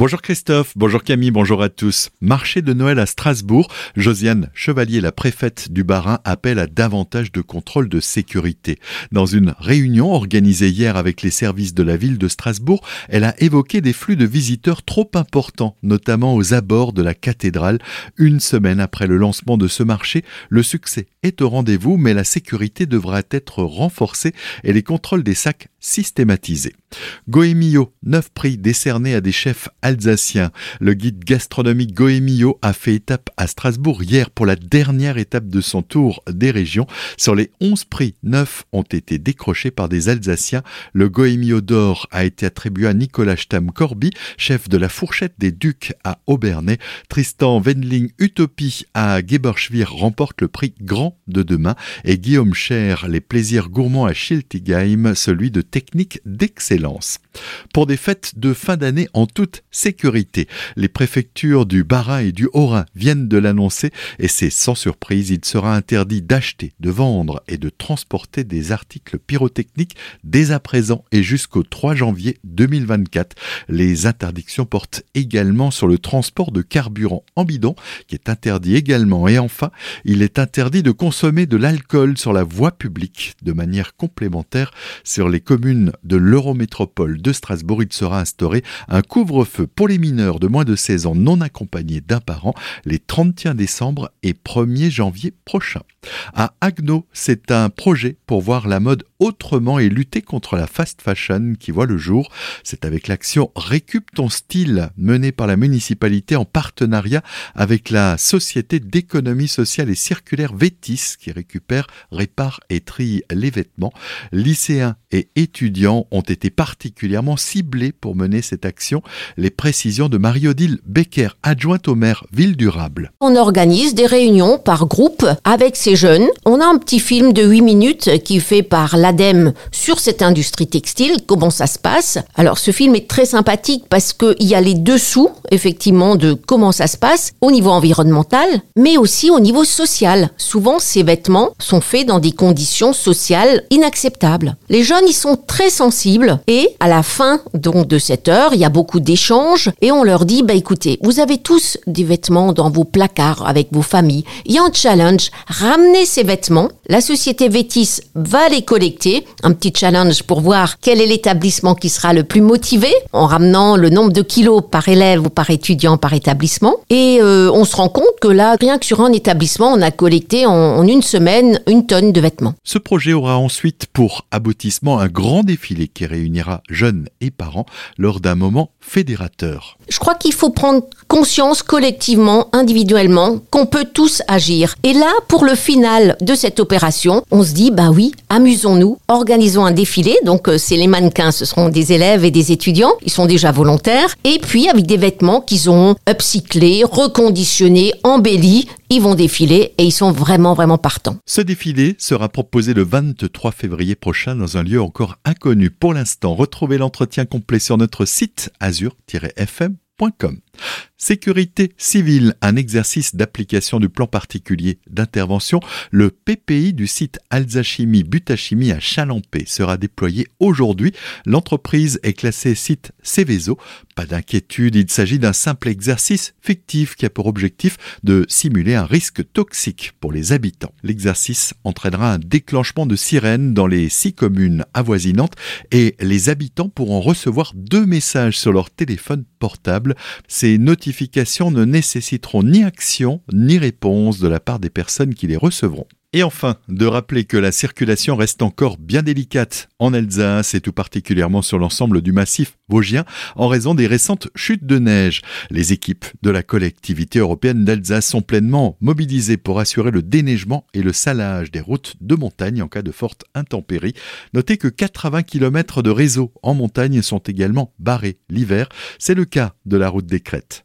Bonjour Christophe, bonjour Camille, bonjour à tous. Marché de Noël à Strasbourg, Josiane Chevalier, la préfète du Bas-Rhin, appelle à davantage de contrôle de sécurité. Dans une réunion organisée hier avec les services de la ville de Strasbourg, elle a évoqué des flux de visiteurs trop importants, notamment aux abords de la cathédrale. Une semaine après le lancement de ce marché, le succès est au rendez-vous, mais la sécurité devra être renforcée et les contrôles des sacs systématisés. Goemio, neuf prix décernés à des chefs alsaciens. Le guide gastronomique Goemio a fait étape à Strasbourg hier pour la dernière étape de son tour des régions. Sur les onze prix, neuf ont été décrochés par des Alsaciens. Le Goemio d'or a été attribué à Nicolas Stam-Corby, chef de la fourchette des Ducs à Aubernais. Tristan Wendling Utopie à Geberschwir remporte le prix Grand de demain et Guillaume Cher, les plaisirs gourmands à Schiltigheim, celui de technique d'excellence. Pour des fêtes de fin d'année en toute sécurité, les préfectures du Bas-Rhin et du Haut-Rhin viennent de l'annoncer et c'est sans surprise, il sera interdit d'acheter, de vendre et de transporter des articles pyrotechniques dès à présent et jusqu'au 3 janvier 2024. Les interdictions portent également sur le transport de carburant en bidon qui est interdit également et enfin, il est interdit de consommer de l'alcool sur la voie publique de manière complémentaire sur les communes de l'Eurométropole de Strasbourg. Il sera instauré un couvre-feu pour les mineurs de moins de 16 ans non accompagnés d'un parent les 31 décembre et 1er janvier prochains. À Agno, c'est un projet pour voir la mode autrement et lutter contre la fast fashion qui voit le jour. C'est avec l'action Récup ton style menée par la municipalité en partenariat avec la société d'économie sociale et circulaire Vétis qui récupère, répare et trie les vêtements. Lycéens et étudiants ont été particulièrement ciblés pour mener cette action. Les précisions de Marie-Odile Becker, adjointe au maire Ville Durable. On organise des réunions par groupe avec ces jeunes. On a un petit film de 8 minutes qui fait par l'ADEME sur cette industrie textile, comment ça se passe. Alors ce film est très sympathique parce qu'il y a les dessous, effectivement, de comment ça se passe au niveau environnemental, mais aussi au niveau social. Souvent, ces vêtements sont faits dans des conditions sociales inacceptables. Les jeunes, ils sont très sensibles et à la fin donc de cette heure, il y a beaucoup d'échanges et on leur dit, bah écoutez, vous avez tous des vêtements dans vos placards avec vos familles. Il y a un challenge, ramenez ces vêtements. La société Vétis va les collecter. Un petit challenge pour voir quel est l'établissement qui sera le plus motivé en ramenant le nombre de kilos par élève ou par étudiant par établissement. Et euh, on se rend compte que là, rien que sur un établissement, on a collecté en, en une semaine une tonne de vêtements. Ce projet aura ensuite pour aboutissement un grand défilé qui réunira jeunes et parents lors d'un moment fédérateur. Je crois qu'il faut prendre conscience collectivement, individuellement, qu'on peut tous agir. Et là, pour le final de cette opération, on se dit, bah oui, amusons-nous, organisons un défilé. Donc, euh, c'est les mannequins, ce seront des élèves et des étudiants. Ils sont déjà volontaires. Et puis, avec des vêtements qu'ils ont upcyclés, reconditionnés, embellis, ils vont défiler et ils sont vraiment, vraiment partants. Ce défilé sera proposé le 23 février prochain dans un lieu encore inconnu pour l'instant. Retrouvez l'entretien complet sur notre site azur-fm.com. Sécurité civile, un exercice d'application du plan particulier d'intervention. Le PPI du site Alzachimie Butachimie à Chalampé sera déployé aujourd'hui. L'entreprise est classée site Céveso. Pas d'inquiétude, il s'agit d'un simple exercice fictif qui a pour objectif de simuler un risque toxique pour les habitants. L'exercice entraînera un déclenchement de sirènes dans les six communes avoisinantes et les habitants pourront recevoir deux messages sur leur téléphone portable. Ces notifications ne nécessiteront ni action ni réponse de la part des personnes qui les recevront. Et enfin, de rappeler que la circulation reste encore bien délicate en Alsace et tout particulièrement sur l'ensemble du massif vosgien en raison des récentes chutes de neige. Les équipes de la collectivité européenne d'Alsace sont pleinement mobilisées pour assurer le déneigement et le salage des routes de montagne en cas de forte intempérie. Notez que 80 km de réseau en montagne sont également barrés l'hiver. C'est le cas de la route des Crêtes.